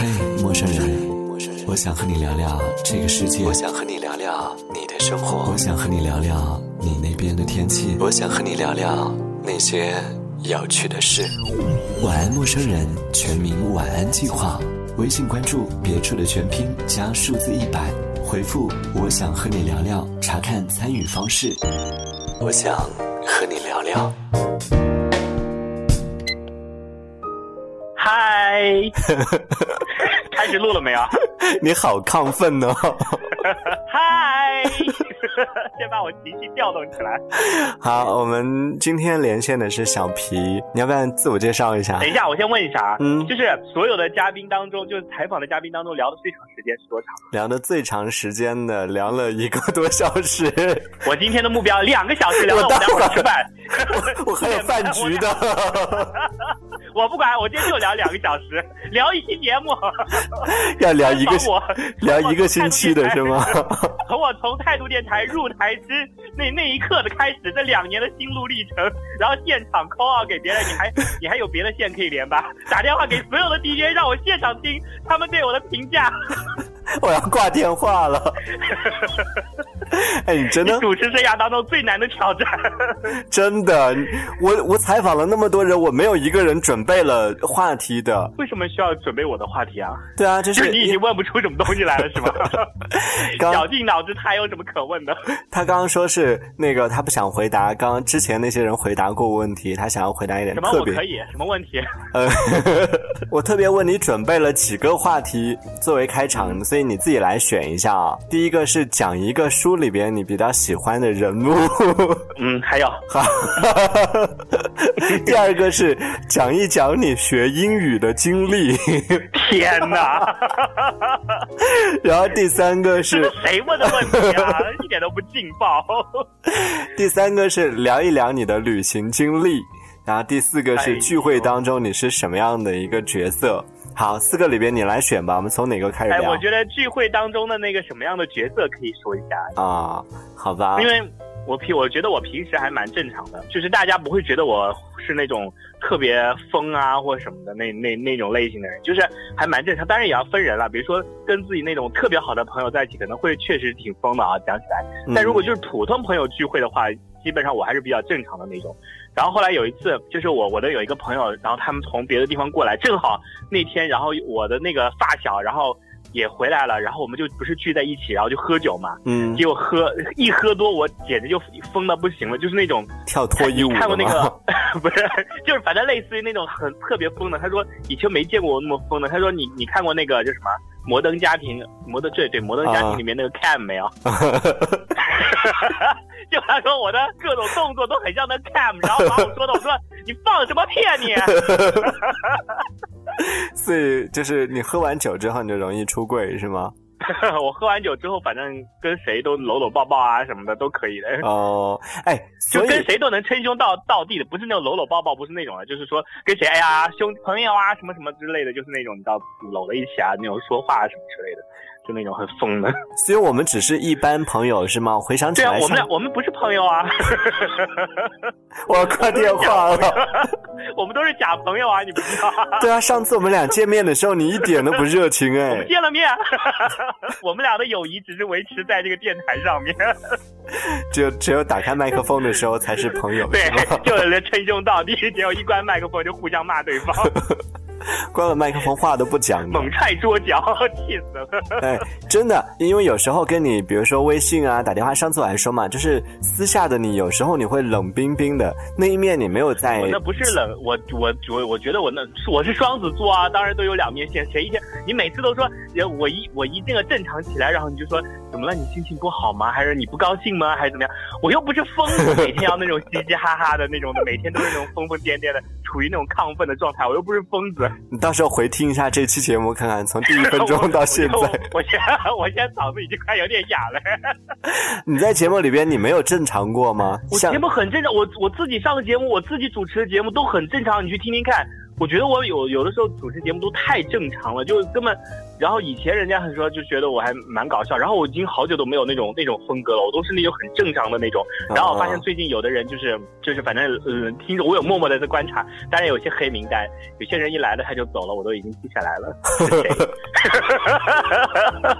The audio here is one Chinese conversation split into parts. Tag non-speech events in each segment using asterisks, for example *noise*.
嘿，陌生人，我想和你聊聊这个世界。我想和你聊聊你的生活。我想和你聊聊你那边的天气。我想和你聊聊那些有趣的事。晚安，陌生人，全民晚安计划。微信关注别处的全拼加数字一百，回复我想和你聊聊，查看参与方式。我想和你聊聊。嗨，*laughs* 开始录了没有？*laughs* 你好亢奋哦！*laughs* 嗨，*laughs* 先把我情绪调动起来。好，我们今天连线的是小皮，你要不要自我介绍一下？等一下，我先问一下啊，嗯，就是所有的嘉宾当中，就是采访的嘉宾当中，聊的最长时间是多长？聊的最长时间的，聊了一个多小时。我今天的目标两个小时，聊到我待会儿吃饭。我还有饭局的。我不管，我今天就聊两个小时，聊一期节目，要聊一个聊一个星期的是吗？从我从态度电台入台之那那一刻的开始，这两年的心路历程，然后现场 call 给别人，你还你还有别的线可以连吧？打电话给所有的 DJ，让我现场听他们对我的评价。*laughs* 我要挂电话了。*laughs* *laughs* 哎，你真的主持生涯当中最难的挑战。*laughs* *laughs* 真的，我我采访了那么多人，我没有一个人准备了话题的。为什么需要准备我的话题啊？对啊，就是你已经问不出什么东西来了，是吗？绞尽脑汁，他还有什么可问的？他刚刚说是那个，他不想回答刚刚之前那些人回答过问题，他想要回答一点特别。可以？什么问题？呃，我特别问你准备了几个话题作为开场，所以你自己来选一下啊。第一个是讲一个书里边你比较喜欢的人物。*laughs* 嗯，还有。*laughs* 好。第二个是讲一讲你学英语的经历。天哪！*laughs* 然后第三个是谁问的问题啊？一点都不劲爆。第三个是聊一聊你的旅行经历。然后第四个是聚会当中你是什么样的一个角色？好，四个里边你来选吧。我们从哪个开始聊？我觉得聚会当中的那个什么样的角色可以说一下啊？好吧，因为。我平我觉得我平时还蛮正常的，就是大家不会觉得我是那种特别疯啊或什么的那那那种类型的人，就是还蛮正常。当然也要分人了，比如说跟自己那种特别好的朋友在一起，可能会确实挺疯的啊，讲起来。但如果就是普通朋友聚会的话，基本上我还是比较正常的那种。然后后来有一次，就是我我的有一个朋友，然后他们从别的地方过来，正好那天，然后我的那个发小，然后。也回来了，然后我们就不是聚在一起，然后就喝酒嘛。嗯。结果喝一喝多，我简直就疯的不行了，就是那种跳脱衣舞。看过那个？*laughs* 不是，就是反正类似于那种很特别疯的。他说以前没见过我那么疯的。他说你你看过那个叫什么《摩登家庭》？摩登对对，《摩登家庭》里面那个 Cam 没有？*laughs* *laughs* *laughs* 就他说我的各种动作都很像那 Cam，然后把我说的，我说你放什么屁啊你？*laughs* 所以就是你喝完酒之后你就容易出柜是吗？*laughs* 我喝完酒之后，反正跟谁都搂搂抱抱啊什么的都可以的。哦，哎，就跟谁都能称兄道道弟的，不是那种搂搂抱抱，不是那种的，就是说跟谁哎呀兄朋友啊什么什么之类的，就是那种你知道搂在一起啊那种说话什么之类的。就那种很疯的，所以我们只是一般朋友是吗？回想起来，我们俩我们不是朋友啊！*laughs* 我要挂电话了。*laughs* 我们都是假朋友啊，你不知道？*laughs* 对啊，上次我们俩见面的时候，你一点都不热情哎。我们见了面，我们俩的友谊只是维持在这个电台上面。只有只有打开麦克风的时候才是朋友，对，就是称兄道弟。只有一关麦克风就互相骂对方。关了麦克风，话都不讲，猛踹桌脚，气死了！哎，*laughs* 真的，因为有时候跟你，比如说微信啊，打电话，上次我还说嘛，就是私下的你，有时候你会冷冰冰的那一面，你没有在。那不是冷，我我我我觉得我那我是双子座啊，当然都有两面性。谁一天你每次都说，我一我一定要正常起来，然后你就说怎么了？你心情不好吗？还是你不高兴吗？还是怎么样？我又不是疯子，每天要那种嘻嘻哈哈的那种的，每天都是那种疯疯癫癫的，处于那种亢奋的状态。我又不是疯子。你到时候回听一下这期节目，看看从第一分钟到现在，我现我现在嗓子已经快有点哑了。*laughs* 你在节目里边，你没有正常过吗？我节目很正常，我我自己上的节目，我自己主持的节目都很正常，你去听听看。我觉得我有有的时候主持节目都太正常了，就根本。然后以前人家很说就觉得我还蛮搞笑，然后我已经好久都没有那种那种风格了，我都是那种很正常的那种。然后我发现最近有的人就是就是反正呃听着我有默默的在观察，当然有些黑名单，有些人一来了他就走了，我都已经记下来了。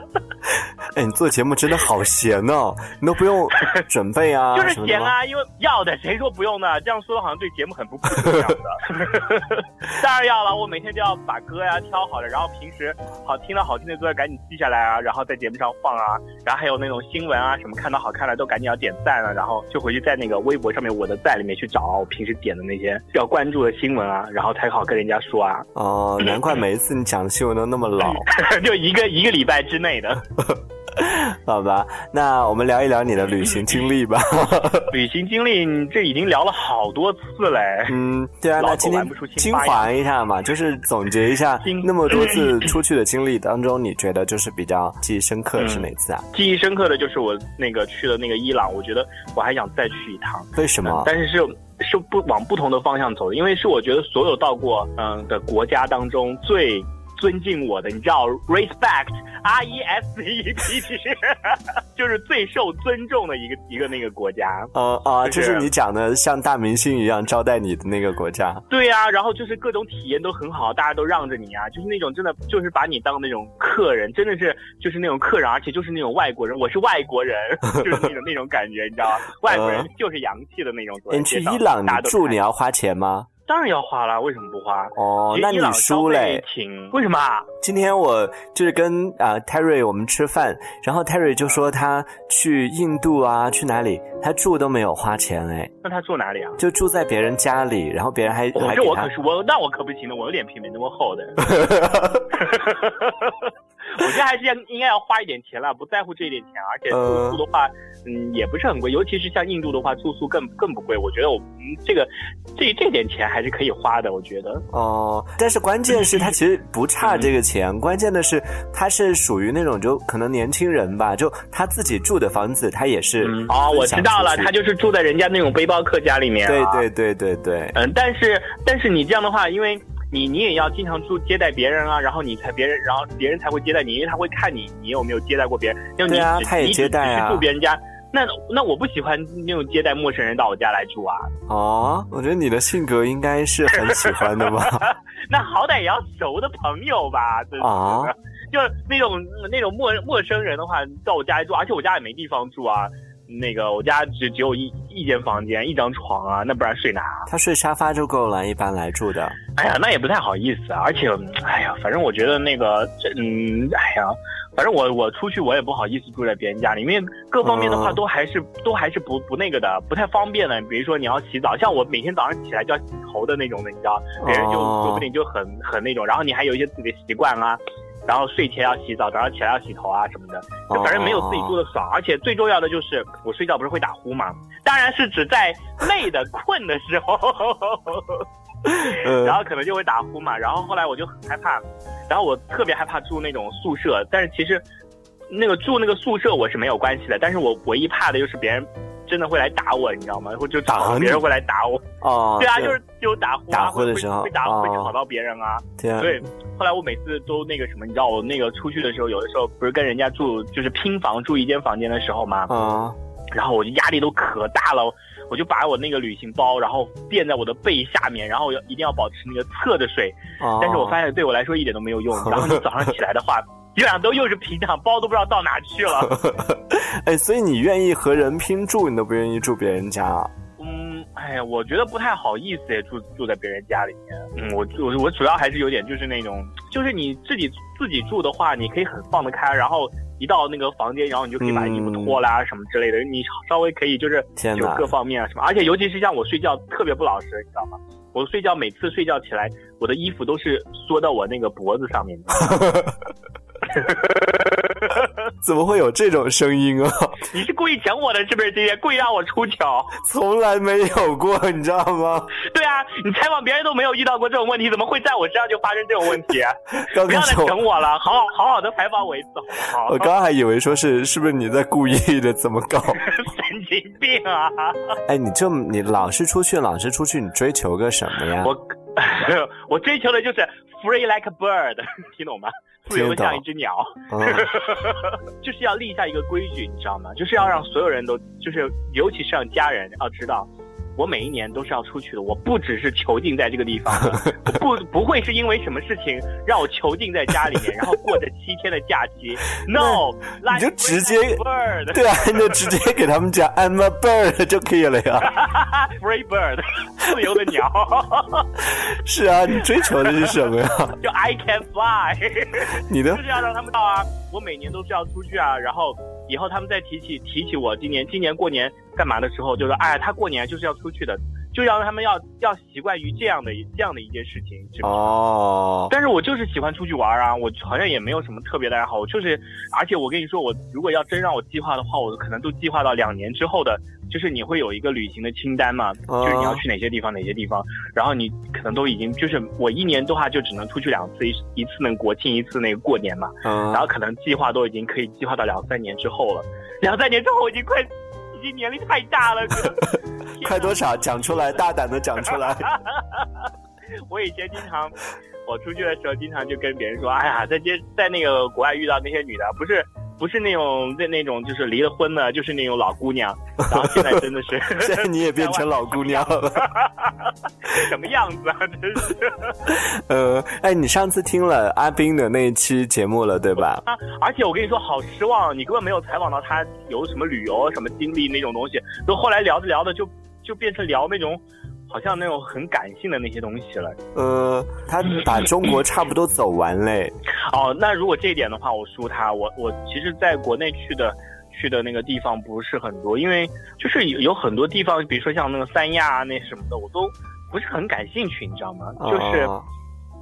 *laughs* *laughs* 哎，你做节目真的好闲哦，你都不用 *laughs* 准备啊？就是闲啊，因为要的，谁说不用呢？这样说的好像对节目很不负责任的。*laughs* 当然要了，我每天都要把歌呀挑好了，然后平时好听。听到好听的歌赶紧记下来啊，然后在节目上放啊，然后还有那种新闻啊什么，看到好看的都赶紧要点赞啊，然后就回去在那个微博上面我的赞里面去找我平时点的那些要关注的新闻啊，然后才好跟人家说啊。哦，难怪每一次你讲的新闻都那么老，*laughs* 就一个一个礼拜之内的。*laughs* 好吧，那我们聊一聊你的旅行经历吧。*laughs* 旅行经历，这已经聊了好多次嘞。嗯，对啊，那今天精华一下嘛，就是总结一下那么多次出去的经历当中，你觉得就是比较记忆深刻的是哪次啊？记忆深刻的就是我那个去了那个伊朗，我觉得我还想再去一趟。为什么？但是是是不往不同的方向走，因为是我觉得所有到过嗯的国家当中最。尊敬我的，你知道，respect，R E S E P T，就是最受尊重的一个一个那个国家。呃啊，就是你讲的像大明星一样招待你的那个国家。对呀，然后就是各种体验都很好，大家都让着你啊，就是那种真的就是把你当那种客人，真的是就是那种客人，而且就是那种外国人，我是外国人，*laughs* 就是那种那种感觉，你知道吗？*laughs* 外国人就是洋气的那种。你去伊朗，你住你要花钱吗？当然要花了，为什么不花？哦，那你输嘞？为什么？今天我就是跟啊 Terry 我们吃饭，然后 Terry 就说他去印度啊，去哪里，他住都没有花钱哎。那他住哪里啊？就住在别人家里，然后别人还还这我可是我，那我可不行了，我的脸皮没那么厚的。我觉得还是要应该要花一点钱了，不在乎这一点钱，而且住宿的话，嗯，也不是很贵，尤其是像印度的话，住宿更更不贵。我觉得我嗯，这个这这点钱还是可以花的，我觉得。哦，但是关键是他其实不差这个钱，关键的是他是属于那种就可能年轻人吧，就他自己住的房子，他也是。哦，我知道了，他就是住在人家那种背包客家里面。对对对对对。嗯，但是但是你这样的话，因为。你你也要经常住接待别人啊，然后你才别人，然后别人才会接待你，因为他会看你你有没有接待过别人。对啊，他也接待啊。住别人家，那那我不喜欢那种接待陌生人到我家来住啊。*laughs* 哦，我觉得你的性格应该是很喜欢的吧。*laughs* 那好歹也要熟的朋友吧，真啊，*laughs* 就是那种那种陌陌生人的话到我家来住，而且我家也没地方住啊。那个我家只只有一一间房间，一张床啊，那不然睡哪？他睡沙发就够了，一般来住的。哎呀，那也不太好意思啊，而且，哎呀，反正我觉得那个，嗯，哎呀，反正我我出去我也不好意思住在别人家里，因为各方面的话都还是都还是不不那个的，不太方便的。比如说你要洗澡，像我每天早上起来就要洗头的那种的，你知道，别人就说不定就很很那种，然后你还有一些自己的习惯啊。然后睡前要洗澡，早上起来要洗头啊什么的，就反正没有自己住的爽。而且最重要的就是我睡觉不是会打呼吗？当然是指在累的困的时候，*laughs* 然后可能就会打呼嘛。然后后来我就很害怕，然后我特别害怕住那种宿舍。但是其实那个住那个宿舍我是没有关系的，但是我唯一怕的就是别人。真的会来打我，你知道吗？或就打别人会来打我。哦，对啊，就是就打呼，打呼的时候会打会吵到别人啊。对，后来我每次都那个什么，你知道我那个出去的时候，有的时候不是跟人家住，就是拼房住一间房间的时候吗？啊，然后我就压力都可大了，我就把我那个旅行包，然后垫在我的背下面，然后要一定要保持那个侧着睡。但是我发现对我来说一点都没有用。*laughs* 然后你早上起来的话。基本上都又是平躺，包都不知道到哪去了。*laughs* 哎，所以你愿意和人拼住，你都不愿意住别人家？嗯，哎呀，我觉得不太好意思，住住在别人家里面。嗯，我我我主要还是有点就是那种，就是你自己自己住的话，你可以很放得开，然后一到那个房间，然后你就可以把衣服脱啦什么之类的，你稍微可以就是就各方面啊什么，而且尤其是像我睡觉特别不老实，你知道吗？我睡觉每次睡觉起来，我的衣服都是缩到我那个脖子上面。*laughs* *laughs* 怎么会有这种声音啊？*laughs* 你是故意整我的，是不是？今天故意让我出糗？从来没有过，你知道吗？对啊，你采访别人都没有遇到过这种问题，怎么会在我身上就发生这种问题？*laughs* 不要再整我了，好好好好的采访我一次，好我刚刚还以为说是是不是你在故意的，怎么搞？神经病啊！哎，你这你老是出去，老是出去，你追求个什么呀？我。我追求的就是 free like a bird，听懂吗？自由的像一只鸟，*laughs* 就是要立下一个规矩，你知道吗？就是要让所有人都，就是尤其是让家人要知道。我每一年都是要出去的，我不只是囚禁在这个地方，不 *laughs* 不会是因为什么事情让我囚禁在家里面，然后过着七天的假期。*laughs* No，你就直接对啊，你就直接给他们讲 I'm a bird 就可以了呀。*laughs* Free bird，自由的鸟。是啊，你追求的是什么呀？就 I can fly。你的就是要让他们到啊，我每年都是要出去啊，然后。以后他们再提起提起我今年今年过年干嘛的时候，就说哎，他过年就是要出去的，就让他们要要习惯于这样的这样的一件事情。哦。但是我就是喜欢出去玩啊，我好像也没有什么特别的爱好，我就是，而且我跟你说，我如果要真让我计划的话，我可能都计划到两年之后的。就是你会有一个旅行的清单嘛？就是你要去哪些地方，哪些地方，然后你可能都已经就是我一年的话就只能出去两次，一一次能国庆，一次那个过年嘛。然后可能计划都已经可以计划到两三年之后了。两三年之后，我已经快，已经年龄太大了。快 *laughs* 多少？讲出来，大胆的讲出来。*laughs* 我以前经常，我出去的时候经常就跟别人说：“哎呀，在街在那个国外遇到那些女的，不是。”不是那种那那种就是离了婚的，就是那种老姑娘。*laughs* 然后现在真的是，现在你也变成老姑娘了，*laughs* 什么样子啊？真是。呃，哎，你上次听了阿斌的那一期节目了，对吧？啊，而且我跟你说，好失望，你根本没有采访到他有什么旅游什么经历那种东西，都后来聊着聊着就就变成聊那种。好像那种很感性的那些东西了。呃，他把中国差不多走完嘞。哦，那如果这一点的话，我输他。我我其实在国内去的去的那个地方不是很多，因为就是有有很多地方，比如说像那个三亚啊那什么的，我都不是很感兴趣，你知道吗？就是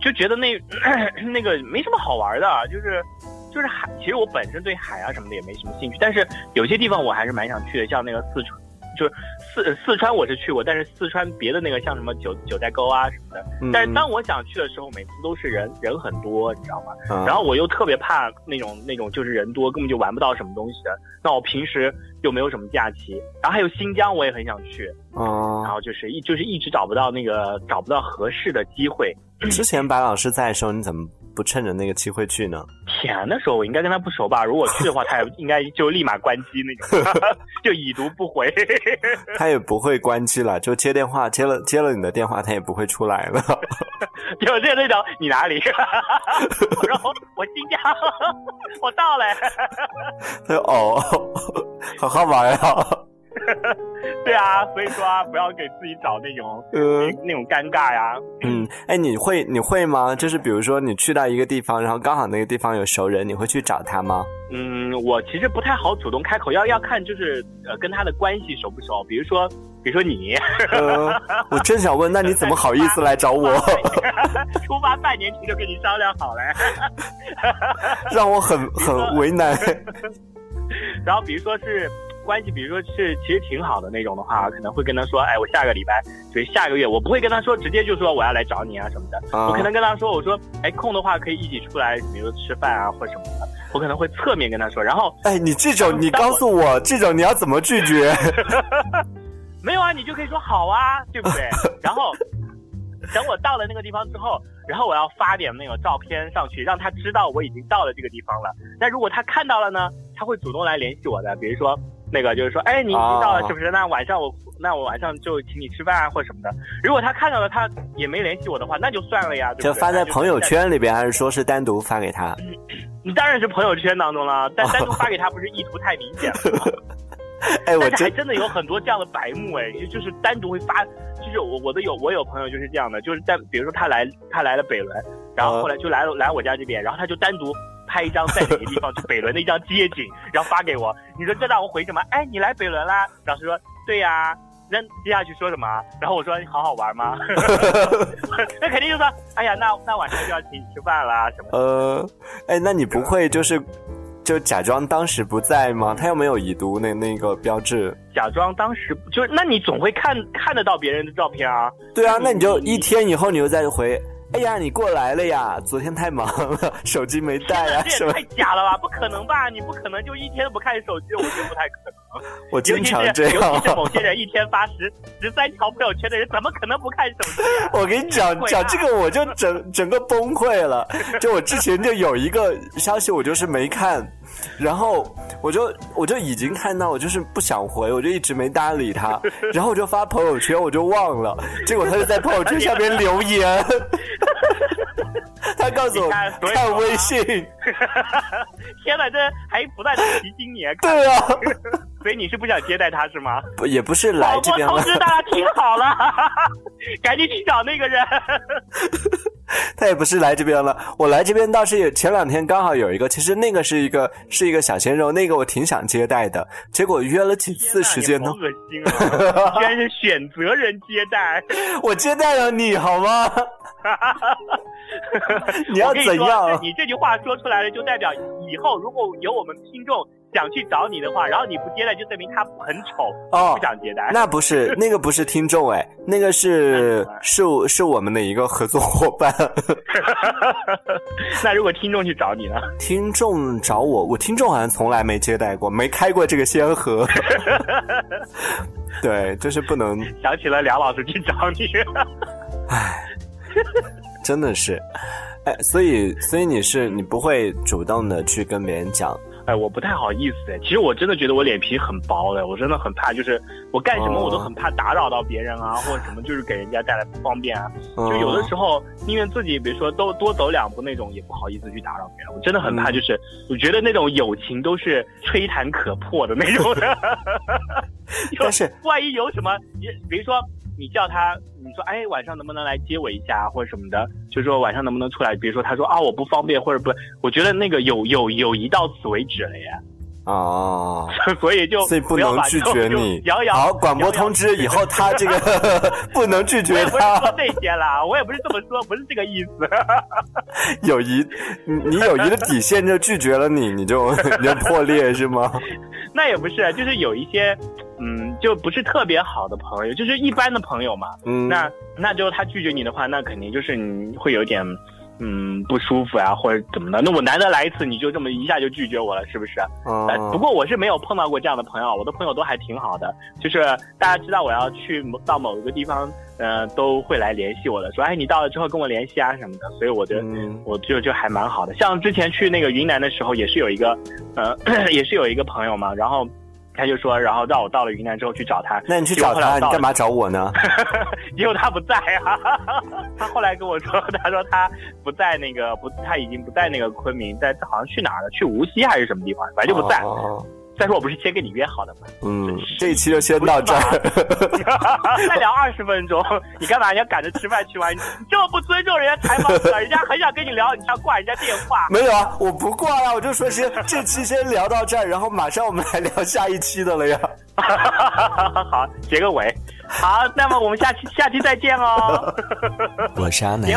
就觉得那 *clears throat* 那个没什么好玩的，就是就是海。其实我本身对海啊什么的也没什么兴趣，但是有些地方我还是蛮想去的，像那个四川。就是四四川我是去过，但是四川别的那个像什么九九寨沟啊什么的，但是当我想去的时候，每次都是人人很多，你知道吗？然后我又特别怕那种那种就是人多根本就玩不到什么东西的。那我平时又没有什么假期，然后还有新疆我也很想去，然后就是一就是一直找不到那个找不到合适的机会。之前白老师在的时候，你怎么？不趁着那个机会去呢？天，那时候我应该跟他不熟吧？如果去的话，他也应该就立马关机那种，*laughs* 就已读不回。*laughs* 他也不会关机了，就接电话，接了接了你的电话，他也不会出来了。*laughs* 就这那种，你哪里？然后我新疆，我到了。他说：“哦，好好玩呀。” *laughs* 对啊，所以说啊，不要给自己找那种呃那种尴尬呀。嗯，哎，你会你会吗？就是比如说你去到一个地方，然后刚好那个地方有熟人，你会去找他吗？嗯，我其实不太好主动开口，要要看就是呃跟他的关系熟不熟。比如说，比如说你，我正想问，那你怎么好意思来找我？*laughs* 出发半年前就跟你商量好了，让我很很为难。*laughs* 然后比如说是。关系，比如说是其实挺好的那种的话，可能会跟他说，哎，我下个礼拜，所以下个月我不会跟他说，直接就说我要来找你啊什么的。我可能跟他说，我说，哎，空的话可以一起出来，比如吃饭啊或什么的。我可能会侧面跟他说，然后，哎，你这种你告诉我这种你要怎么拒绝？*laughs* 没有啊，你就可以说好啊，对不对？*laughs* 然后等我到了那个地方之后，然后我要发点那个照片上去，让他知道我已经到了这个地方了。那如果他看到了呢，他会主动来联系我的，比如说。那个就是说，哎，你已经到了是不是？那晚上我那我晚上就请你吃饭啊，或者什么的。如果他看到了，他也没联系我的话，那就算了呀。就发在朋友圈里边，还是说是单独发给他？你当然是朋友圈当中了，但 *laughs* 单独发给他不是意图太明显了。*laughs* 哎，我还真的有很多这样的白目哎，就就是单独会发，就是我我的有我有朋友就是这样的，就是在比如说他来他来了北仑，然后后来就来了来我家这边，然后他就单独。拍一张在哪个地方去北仑的一张街景，然后发给我。你说这让我回什么？哎，你来北仑啦？老师说对呀。那接下去说什么？然后我说你好好玩吗？*laughs* 那肯定就说哎呀，那那晚上就要请你吃饭啦什么？呃，哎，那你不会就是就假装当时不在吗？他又没有已读那那个标志。假装当时就是，那你总会看看得到别人的照片啊？对啊，那你就一天以后你又再回。哎呀，你过来了呀！昨天太忙了，*laughs* 手机没带啊，*laughs* 这也太假了吧？不可能吧？你不可能就一天不看手机，我觉得不太可能。*laughs* 我经常这样。尤其是某些人一天发十十三条朋友圈的人，怎么可能不看手机？我跟你讲讲这个，我就整整个崩溃了。就我之前就有一个消息，我就是没看。然后我就我就已经看到，我就是不想回，我就一直没搭理他。*laughs* 然后我就发朋友圈，我就忘了。结果他就在朋友圈下边留言，*laughs* 他告诉我看微信。天哪，这还不断的提醒你。*laughs* 对啊，所以你是不想接待他是吗？不，也不是来这边。我通知大家听好了，赶紧去找那个人。*laughs* 他也不是来这边了，我来这边倒是有前两天刚好有一个，其实那个是一个是一个小鲜肉，那个我挺想接待的，结果约了几次时间都恶心啊！居然是选择人接待，*laughs* 我接待了你好吗？*laughs* 你要怎样？你这句话说出来了，就代表以后如果有我们听众。想去找你的话，然后你不接待，就证明他很丑哦，不想接待。那不是 *laughs* 那个不是听众哎，那个是是是我们的一个合作伙伴。*laughs* 那如果听众去找你呢？听众找我，我听众好像从来没接待过，没开过这个先河。*laughs* 对，就是不能想起了梁老师去找你。唉，真的是，哎，所以所以你是你不会主动的去跟别人讲。哎，我不太好意思哎，其实我真的觉得我脸皮很薄的，我真的很怕，就是我干什么我都很怕打扰到别人啊，或者什么，就是给人家带来不方便啊。就有的时候宁愿自己，比如说都多走两步那种，也不好意思去打扰别人。我真的很怕，就是我觉得那种友情都是吹弹可破的那种的。*laughs* 但是万一有什么，比如说。你叫他，你说，哎，晚上能不能来接我一下，或者什么的？就说晚上能不能出来？比如说，他说啊，我不方便，或者不，我觉得那个有有友谊到此为止了呀。哦，*laughs* 所以就所以不能拒绝你。*laughs* 摇摇好，广播通知以后他这个 *laughs* 不能拒绝他。不是说这些啦，我也不是这么说，不是这个意思。友谊，你友谊的底线就拒绝了你，你就你就破裂是吗？那也不是，就是有一些。嗯，就不是特别好的朋友，就是一般的朋友嘛。嗯，那那就他拒绝你的话，那肯定就是你会有点，嗯，不舒服啊，或者怎么的。那我难得来一次，你就这么一下就拒绝我了，是不是？嗯。不过我是没有碰到过这样的朋友，我的朋友都还挺好的。就是大家知道我要去到某一个地方，呃，都会来联系我的，说哎，你到了之后跟我联系啊什么的。所以我觉得，我就就还蛮好的。像之前去那个云南的时候，也是有一个，呃，*coughs* 也是有一个朋友嘛，然后。他就说，然后让我到了云南之后去找他。那你去找他，你干嘛找我呢？*laughs* 因为他不在啊。他后来跟我说，他说他不在那个不，他已经不在那个昆明，在好像去哪儿了？去无锡还是什么地方？反正就不在。再说我不是先跟你约好的吗？嗯，这一期就先到这儿。*laughs* 再聊二十分钟，你干嘛？你要赶着吃饭去吗？你这么不尊重人家采访者，人家很想跟你聊，你要挂人家电话？没有啊，我不挂呀，我就说先这期先聊到这儿，然后马上我们来聊下一期的了呀。*laughs* 好，结个尾。好，那么我们下期下期再见哦。我是阿南，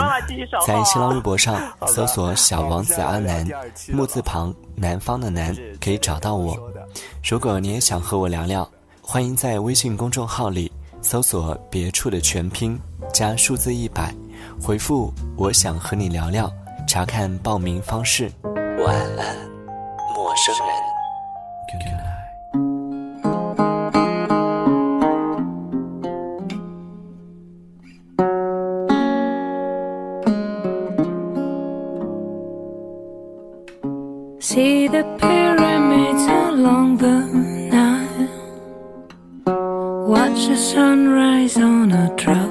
在新浪微博上搜索“小王子阿南”，木字旁南方的南，可以找到我。如果你也想和我聊聊，欢迎在微信公众号里搜索“别处”的全拼加数字一百，回复“我想和你聊聊”，查看报名方式。晚安，陌生人。Sunrise on a tropic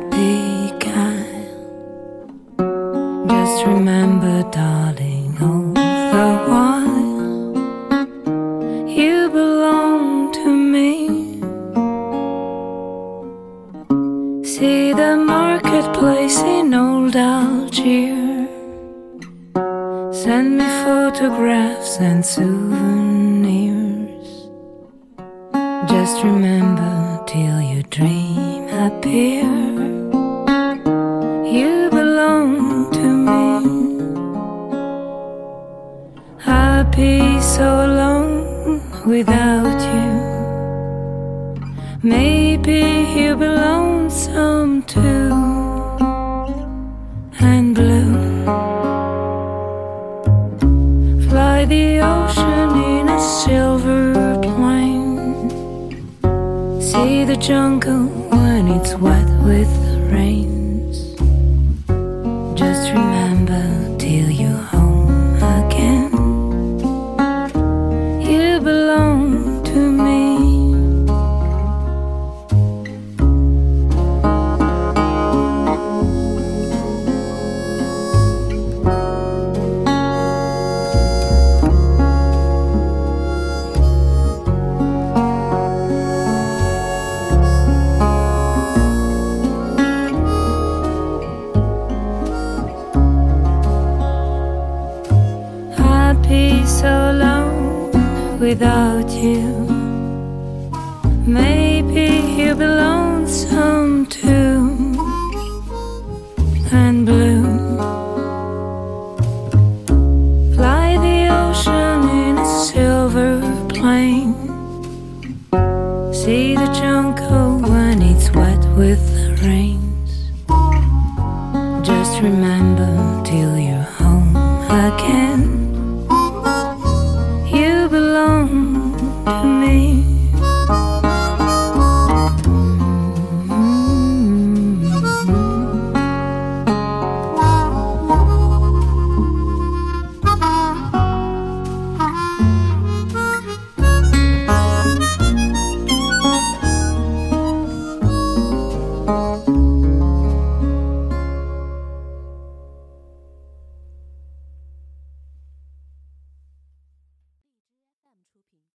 without you. Maybe you'll be lonesome too. Just remember till you're home again.